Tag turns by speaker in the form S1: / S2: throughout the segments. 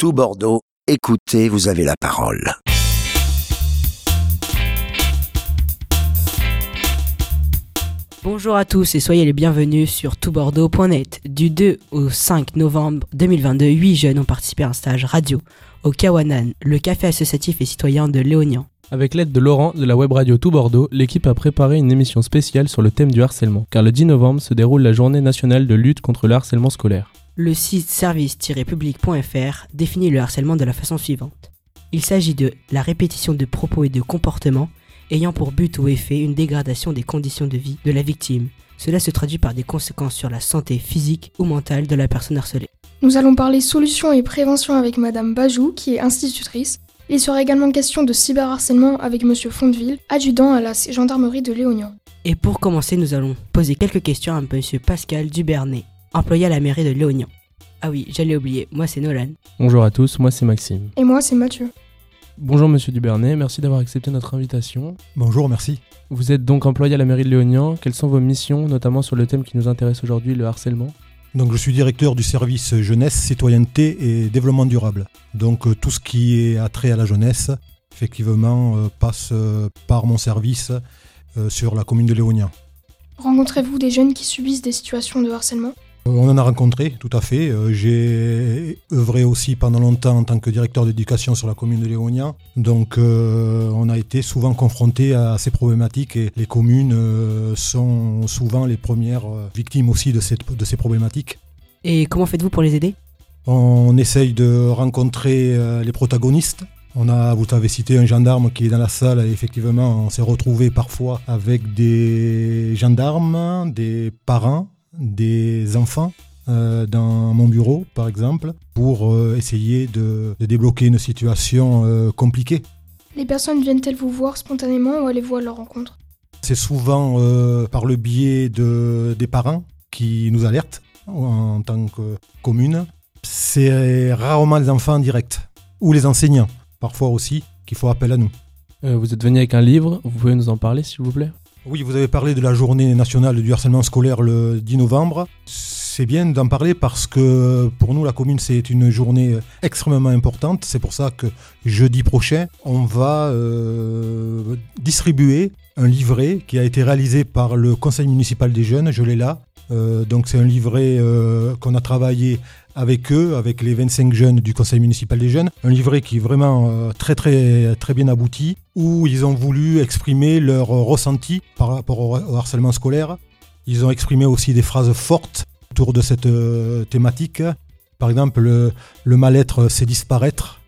S1: tout Bordeaux, écoutez, vous avez la parole.
S2: Bonjour à tous et soyez les bienvenus sur toutbordeaux.net. Du 2 au 5 novembre 2022, 8 jeunes ont participé à un stage radio au Kawanan, le café associatif et citoyen de Léognan.
S3: Avec l'aide de Laurent de la web radio Tout Bordeaux, l'équipe a préparé une émission spéciale sur le thème du harcèlement, car le 10 novembre se déroule la journée nationale de lutte contre le harcèlement scolaire.
S2: Le site service-public.fr définit le harcèlement de la façon suivante. Il s'agit de la répétition de propos et de comportements ayant pour but ou effet une dégradation des conditions de vie de la victime. Cela se traduit par des conséquences sur la santé physique ou mentale de la personne harcelée.
S4: Nous allons parler solutions et prévention avec Madame Bajou, qui est institutrice. Il sera également question de cyberharcèlement avec Monsieur Fondeville, adjudant à la gendarmerie de Léognan.
S2: Et pour commencer, nous allons poser quelques questions à Monsieur Pascal Dubernay, employé à la mairie de Léognan. Ah oui, j'allais oublier, moi c'est Nolan.
S3: Bonjour à tous, moi c'est Maxime.
S4: Et moi c'est Mathieu.
S3: Bonjour Monsieur Dubernay, merci d'avoir accepté notre invitation.
S5: Bonjour, merci.
S3: Vous êtes donc employé à la mairie de Léognan. Quelles sont vos missions, notamment sur le thème qui nous intéresse aujourd'hui, le harcèlement?
S5: Donc je suis directeur du service jeunesse, citoyenneté et développement durable. Donc euh, tout ce qui est attrait à la jeunesse, effectivement, euh, passe euh, par mon service sur la commune de Léognan.
S4: Rencontrez-vous des jeunes qui subissent des situations de harcèlement?
S5: On en a rencontré, tout à fait. Euh, J'ai œuvré aussi pendant longtemps en tant que directeur d'éducation sur la commune de Léognan. Donc euh, on a été souvent confronté à ces problématiques et les communes euh, sont souvent les premières victimes aussi de, cette- de ces problématiques.
S2: Et comment faites-vous pour les aider?
S5: On essaye de rencontrer les protagonistes. On a, vous avez cité un gendarme qui est dans la salle et effectivement, on s'est retrouvé parfois avec des gendarmes, des parents, des enfants euh, dans mon bureau, par exemple, pour euh, essayer de, de débloquer une situation euh, compliquée.
S4: Les personnes viennent-elles vous voir spontanément ou allez-vous à leur rencontre?
S5: C'est souvent euh, par le biais de, des parents qui nous alertent en tant que commune. C'est rarement les enfants en direct ou les enseignants, parfois aussi, qui font appel à nous.
S3: Euh, Vous êtes venu avec un livre, vous pouvez nous en parler s'il vous plaît?
S5: Oui, vous avez parlé de la journée nationale du harcèlement scolaire le 10 novembre. C'est bien d'en parler parce que pour nous, la commune, c'est une journée extrêmement importante. C'est pour ça que jeudi prochain, on va euh, distribuer un livret qui a été réalisé par le conseil municipal des jeunes. Je l'ai là. Euh, donc c'est un livret euh, qu'on a travaillé avec eux, avec les 25 jeunes du conseil municipal des jeunes. Un livret qui est vraiment euh, très bien abouti, où ils ont voulu exprimer leur ressenti par rapport au, harcèlement scolaire. Ils ont exprimé aussi des phrases fortes autour de cette euh, thématique. Par exemple, le, le mal-être c'est disparaître.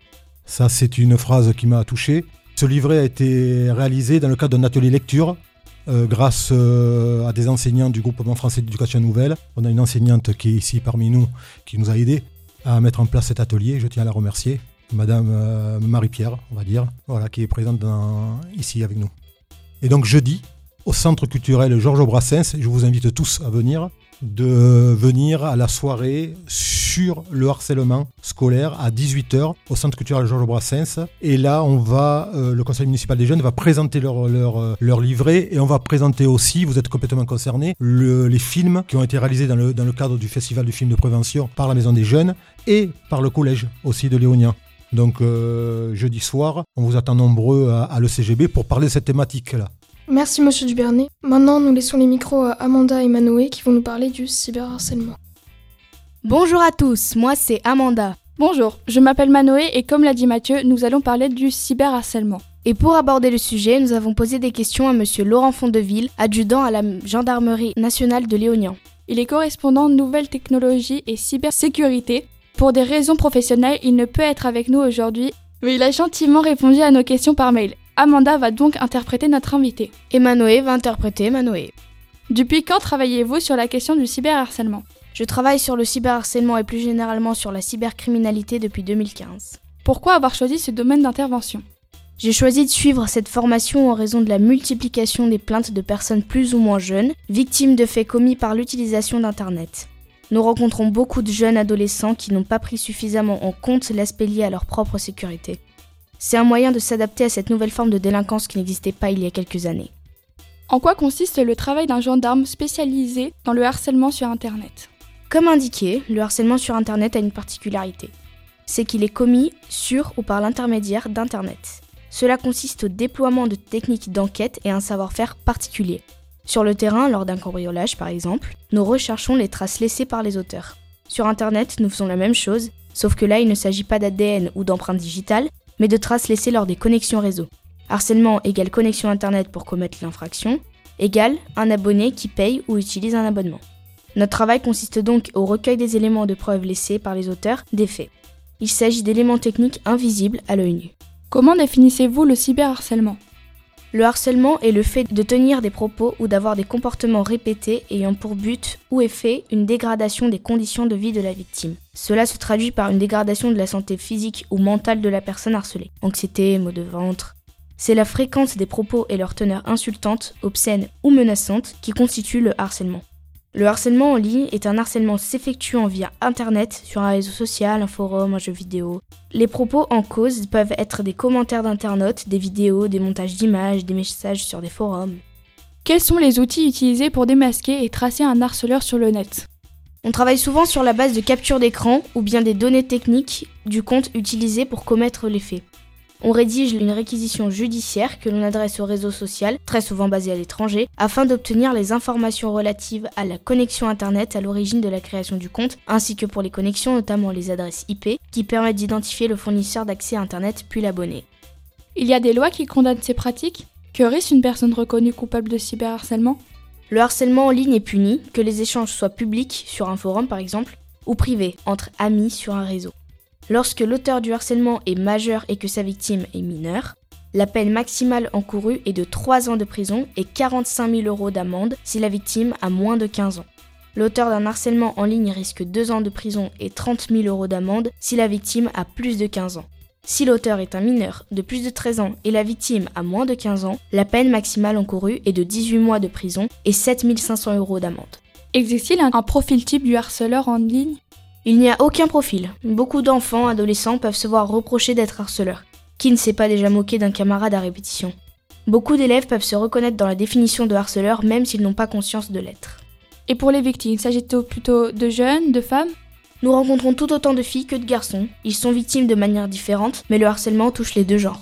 S5: Ça c'est une phrase qui m'a touché. Ce livret a été réalisé dans le cadre d'un atelier lecture euh, grâce euh, à des enseignants du groupement français d'éducation nouvelle. On a une enseignante qui est ici parmi nous, qui nous a aidés à mettre en place cet atelier. Je tiens à la remercier. Madame euh, Marie-Pierre, on va dire, voilà, qui est présente ici avec nous. Et donc jeudi, au centre culturel Georges Brassens, je vous invite tous à venir, de venir à la soirée sur le harcèlement scolaire à 18h au centre culturel Georges Brassens. Et là, on va, euh, le conseil municipal des jeunes va présenter leur, euh, leur livret et on va présenter aussi, vous êtes complètement concernés, le- les films qui ont été réalisés dans le, dans le cadre du festival du film de prévention par la Maison des Jeunes et par le collège aussi de Léonien. Donc euh, jeudi soir, on vous attend nombreux à, à l'ECGB pour parler de cette thématique-là.
S4: Merci Monsieur Dubernay. Maintenant, nous laissons les micros à Amanda et Manoé qui vont nous parler du cyberharcèlement.
S6: Bonjour à tous, moi c'est Amanda.
S7: Bonjour, je m'appelle Manoé et comme l'a dit Mathieu, nous allons parler du cyberharcèlement.
S6: Et pour aborder le sujet, nous avons posé des questions à monsieur Laurent Fondeville, adjudant à la gendarmerie nationale de Léognan.
S7: Il est correspondant nouvelles technologies et cybersécurité. Pour des raisons professionnelles, il ne peut être avec nous aujourd'hui, mais il a gentiment répondu à nos questions par mail. Amanda va donc interpréter notre invité.
S6: Et Manoé va interpréter Manoé.
S7: Depuis quand travaillez-vous sur la question du cyberharcèlement?
S6: Je travaille sur le cyberharcèlement et plus généralement sur la cybercriminalité depuis 2015.
S7: Pourquoi avoir choisi ce domaine d'intervention?
S6: J'ai choisi de suivre cette formation en raison de la multiplication des plaintes de personnes plus ou moins jeunes, victimes de faits commis par l'utilisation d'Internet. Nous rencontrons beaucoup de jeunes adolescents qui n'ont pas pris suffisamment en compte l'aspect lié à leur propre sécurité. C'est un moyen de s'adapter à cette nouvelle forme de délinquance qui n'existait pas il y a quelques années.
S7: En quoi consiste le travail d'un gendarme spécialisé dans le harcèlement sur Internet?
S6: Comme indiqué, le harcèlement sur Internet a une particularité. c'est qu'il est commis sur ou par l'intermédiaire d'Internet. Cela consiste au déploiement de techniques d'enquête et un savoir-faire particulier. Sur le terrain, lors d'un cambriolage par exemple, nous recherchons les traces laissées par les auteurs. Sur Internet, nous faisons la même chose, sauf que là, il ne s'agit pas d'ADN ou d'empreintes digitales, mais de traces laissées lors des connexions réseau. Harcèlement égale connexion Internet pour commettre l'infraction, égale un abonné qui paye ou utilise un abonnement. Notre travail consiste donc au recueil des éléments de preuve laissés par les auteurs des faits. Il s'agit d'éléments techniques invisibles à l'œil nu.
S7: Comment définissez-vous le cyberharcèlement?
S6: Le harcèlement est le fait de tenir des propos ou d'avoir des comportements répétés ayant pour but ou effet une dégradation des conditions de vie de la victime. Cela se traduit par une dégradation de la santé physique ou mentale de la personne harcelée. Anxiété, maux de ventre. C'est la fréquence des propos et leur teneur insultante, obscène ou menaçante qui constitue le harcèlement. Le harcèlement en ligne est un harcèlement s'effectuant via Internet, sur un réseau social, un forum, un jeu vidéo. Les propos en cause peuvent être des commentaires d'internautes, des vidéos, des montages d'images, des messages sur des forums.
S7: Quels sont les outils utilisés pour démasquer et tracer un harceleur sur le net?
S6: On travaille souvent sur la base de capture d'écran ou bien des données techniques du compte utilisé pour commettre les faits. On rédige une réquisition judiciaire que l'on adresse au réseau social, très souvent basé à l'étranger, afin d'obtenir les informations relatives à la connexion Internet à l'origine de la création du compte, ainsi que pour les connexions, notamment les adresses IP, qui permettent d'identifier le fournisseur d'accès Internet puis l'abonné.
S7: Il y a des lois qui condamnent ces pratiques? Que risque une personne reconnue coupable de cyberharcèlement?
S6: Le harcèlement en ligne est puni, que les échanges soient publics, sur un forum par exemple, ou privés, entre amis sur un réseau. Lorsque l'auteur du harcèlement est majeur et que sa victime est mineure, la peine maximale encourue est de 3 ans de prison et 45 000 euros d'amende si la victime a moins de 15 ans. L'auteur d'un harcèlement en ligne risque 2 ans de prison et 30 000 euros d'amende si la victime a plus de 15 ans. Si l'auteur est un mineur de plus de 13 ans et la victime a moins de 15 ans, la peine maximale encourue est de 18 mois de prison et 7 500 euros d'amende.
S7: Existe-t-il un profil type du harceleur en ligne?
S6: Il n'y a aucun profil. Beaucoup d'enfants, adolescents peuvent se voir reprocher d'être harceleurs. Qui ne s'est pas déjà moqué d'un camarade à répétition Beaucoup d'élèves peuvent se reconnaître dans la définition de harceleur même s'ils n'ont pas conscience de l'être.
S7: Et pour les victimes, s'agit-il plutôt de jeunes, de femmes?
S6: Nous rencontrons tout autant de filles que de garçons. Ils sont victimes de manière différente, mais le harcèlement touche les deux genres.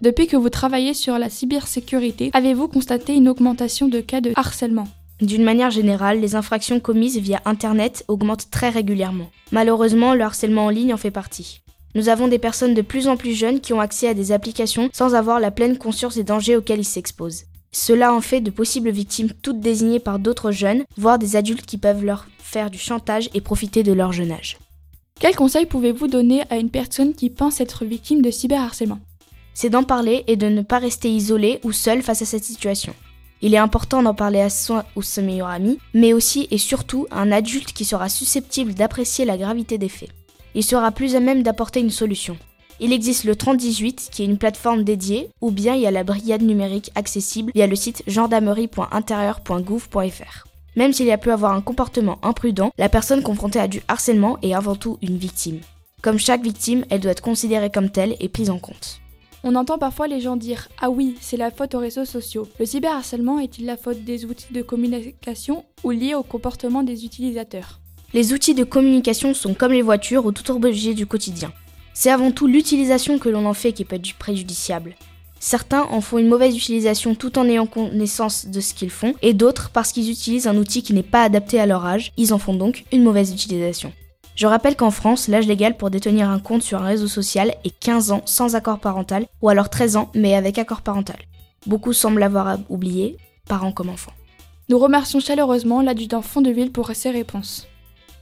S7: Depuis que vous travaillez sur la cybersécurité, avez-vous constaté une augmentation de cas de harcèlement?
S6: D'une manière générale, les infractions commises via Internet augmentent très régulièrement. Malheureusement, le harcèlement en ligne en fait partie. Nous avons des personnes de plus en plus jeunes qui ont accès à des applications sans avoir la pleine conscience des dangers auxquels ils s'exposent. Cela en fait de possibles victimes toutes désignées par d'autres jeunes, voire des adultes qui peuvent leur faire du chantage et profiter de leur jeune âge.
S7: Quel conseil pouvez-vous donner à une personne qui pense être victime de cyberharcèlement?
S6: C'est d'en parler et de ne pas rester isolé ou seul face à cette situation. Il est important d'en parler à son ou son meilleur ami, mais aussi et surtout à un adulte qui sera susceptible d'apprécier la gravité des faits. Il sera plus à même d'apporter une solution. Il existe le 3018 qui est une plateforme dédiée, ou bien il y a la brigade numérique accessible via le site gendarmerie.intérieur.gouv.fr. Même s'il y a pu avoir un comportement imprudent, la personne confrontée à du harcèlement est avant tout une victime. Comme chaque victime, elle doit être considérée comme telle et prise en compte.
S7: On entend parfois les gens dire Ah oui, c'est la faute aux réseaux sociaux. Le cyberharcèlement est-il la faute des outils de communication ou lié au comportement des utilisateurs?
S6: Les outils de communication sont comme les voitures ou tout objet du quotidien. C'est avant tout l'utilisation que l'on en fait qui peut être préjudiciable. Certains en font une mauvaise utilisation tout en ayant connaissance de ce qu'ils font, et d'autres parce qu'ils utilisent un outil qui n'est pas adapté à leur âge, ils en font donc une mauvaise utilisation. Je rappelle qu'en France, l'âge légal pour détenir un compte sur un réseau social est 15 ans sans accord parental, ou alors 13 ans mais avec accord parental. Beaucoup semblent l'avoir oublié, parents comme enfants.
S7: Nous remercions chaleureusement l'adjudant Fondeville pour ses réponses.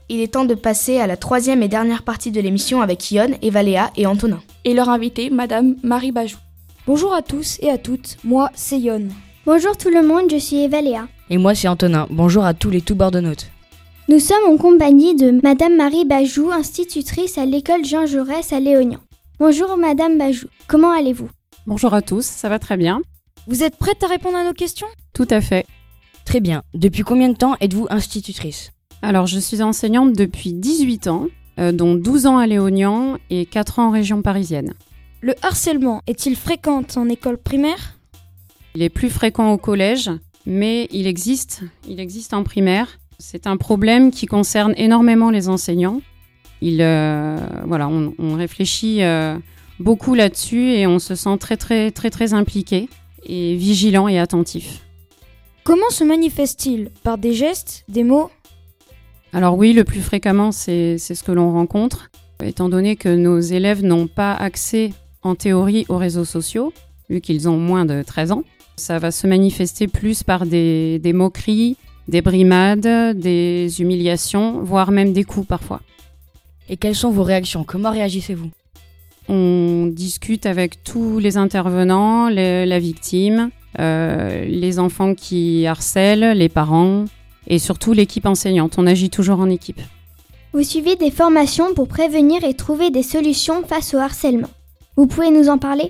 S6: Il est temps de passer à la troisième et dernière partie de l'émission avec Yon, Evaléa et Antonin.
S7: Et leur invité, Madame Marie Bajou.
S8: Bonjour à tous et à toutes, moi c'est Yon.
S9: Bonjour tout le monde, je suis Evaléa.
S2: Et moi c'est Antonin. Bonjour à tous les tout notes.
S9: Nous sommes en compagnie de Madame Marie Bajou, institutrice à l'école Jean Jaurès à Léognan. Bonjour Madame Bajou, comment allez-vous?
S10: Bonjour à tous, ça va très bien.
S8: Vous êtes prête à répondre à nos questions?
S10: Tout à fait.
S2: Très bien. Depuis combien de temps êtes-vous institutrice?
S10: Alors, je suis enseignante depuis 18 ans, euh, dont 12 ans à Léognan et 4 ans en région parisienne.
S8: Le harcèlement est-il fréquent en école primaire?
S10: Il est plus fréquent au collège, mais il existe, il existe en primaire. C'est un problème qui concerne énormément les enseignants. Il, voilà, on, on réfléchit beaucoup là-dessus et on se sent très très très très impliqué et vigilant et attentif.
S8: Comment se manifeste-t-il? Par des gestes, des mots?
S10: Alors oui, le plus fréquemment, c'est ce que l'on rencontre, étant donné que nos élèves n'ont pas accès en théorie aux réseaux sociaux, vu qu'ils ont moins de 13 ans. Ça va se manifester plus par des, des moqueries, des brimades, des humiliations, voire même des coups parfois.
S2: Et quelles sont vos réactions? Comment réagissez-vous?
S10: On discute avec tous les intervenants, la victime, euh, les enfants qui harcèlent, les parents et surtout l'équipe enseignante. On agit toujours en équipe.
S9: Vous suivez des formations pour prévenir et trouver des solutions face au harcèlement. Vous pouvez nous en parler?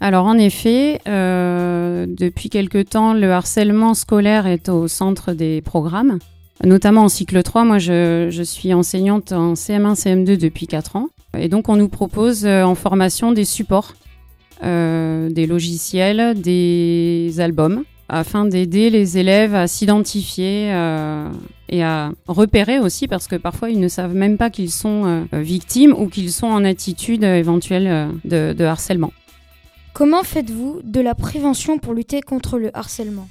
S10: Alors en effet, euh, depuis quelque temps, le harcèlement scolaire est au centre des programmes, notamment en cycle 3. Moi, je, suis enseignante en CM1, CM2 depuis 4 ans. Et donc on nous propose euh, en formation des supports, euh, des logiciels, des albums, afin d'aider les élèves à s'identifier euh, et à repérer aussi, parce que parfois ils ne savent même pas qu'ils sont victimes ou qu'ils sont en attitude éventuelle de harcèlement.
S8: Comment faites-vous de la prévention pour lutter contre le harcèlement?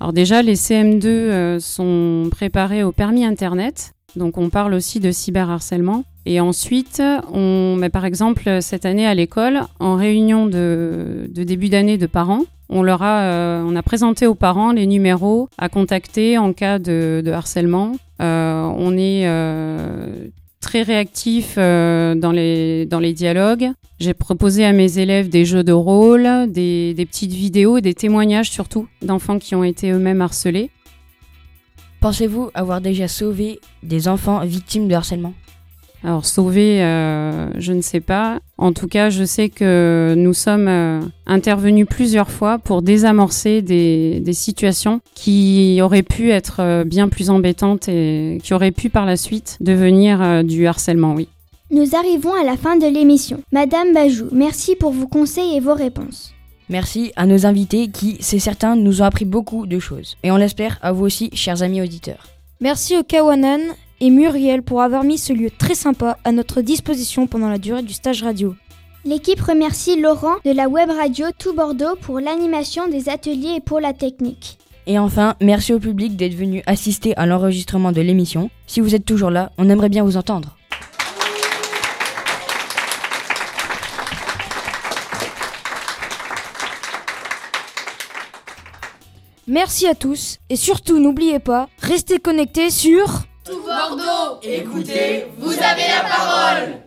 S10: Alors déjà, les CM2 sont préparés au permis Internet, donc on parle aussi de cyberharcèlement. Et ensuite, on, met par exemple, cette année à l'école, en réunion de, début d'année de parents, on leur a, euh, on a présenté aux parents les numéros à contacter en cas de, harcèlement. Euh, on est euh, très réactif dans, les, dialogues. J'ai proposé à mes élèves des jeux de rôle, des, petites vidéos des témoignages surtout d'enfants qui ont été eux-mêmes harcelés.
S2: Pensez-vous avoir déjà sauvé des enfants victimes de harcèlement?
S10: Alors sauver, euh, je ne sais pas. En tout cas, je sais que nous sommes euh, intervenus plusieurs fois pour désamorcer des, des, situations qui auraient pu être euh, bien plus embêtantes et qui auraient pu par la suite devenir du harcèlement, oui.
S9: Nous arrivons à la fin de l'émission. Madame Bajou, merci pour vos conseils et vos réponses.
S2: Merci à nos invités qui, c'est certain, nous ont appris beaucoup de choses. Et on l'espère à vous aussi, chers amis auditeurs.
S8: Merci au Kawanan et Muriel pour avoir mis ce lieu très sympa à notre disposition pendant la durée du stage radio.
S9: L'équipe remercie Laurent de la web radio Tout Bordeaux pour l'animation des ateliers et pour la technique.
S2: Et enfin, merci au public d'être venu assister à l'enregistrement de l'émission. Si vous êtes toujours là, on aimerait bien vous entendre.
S8: Merci à tous et surtout n'oubliez pas, restez connectés sur
S11: tout Bordeaux, écoutez, vous avez la parole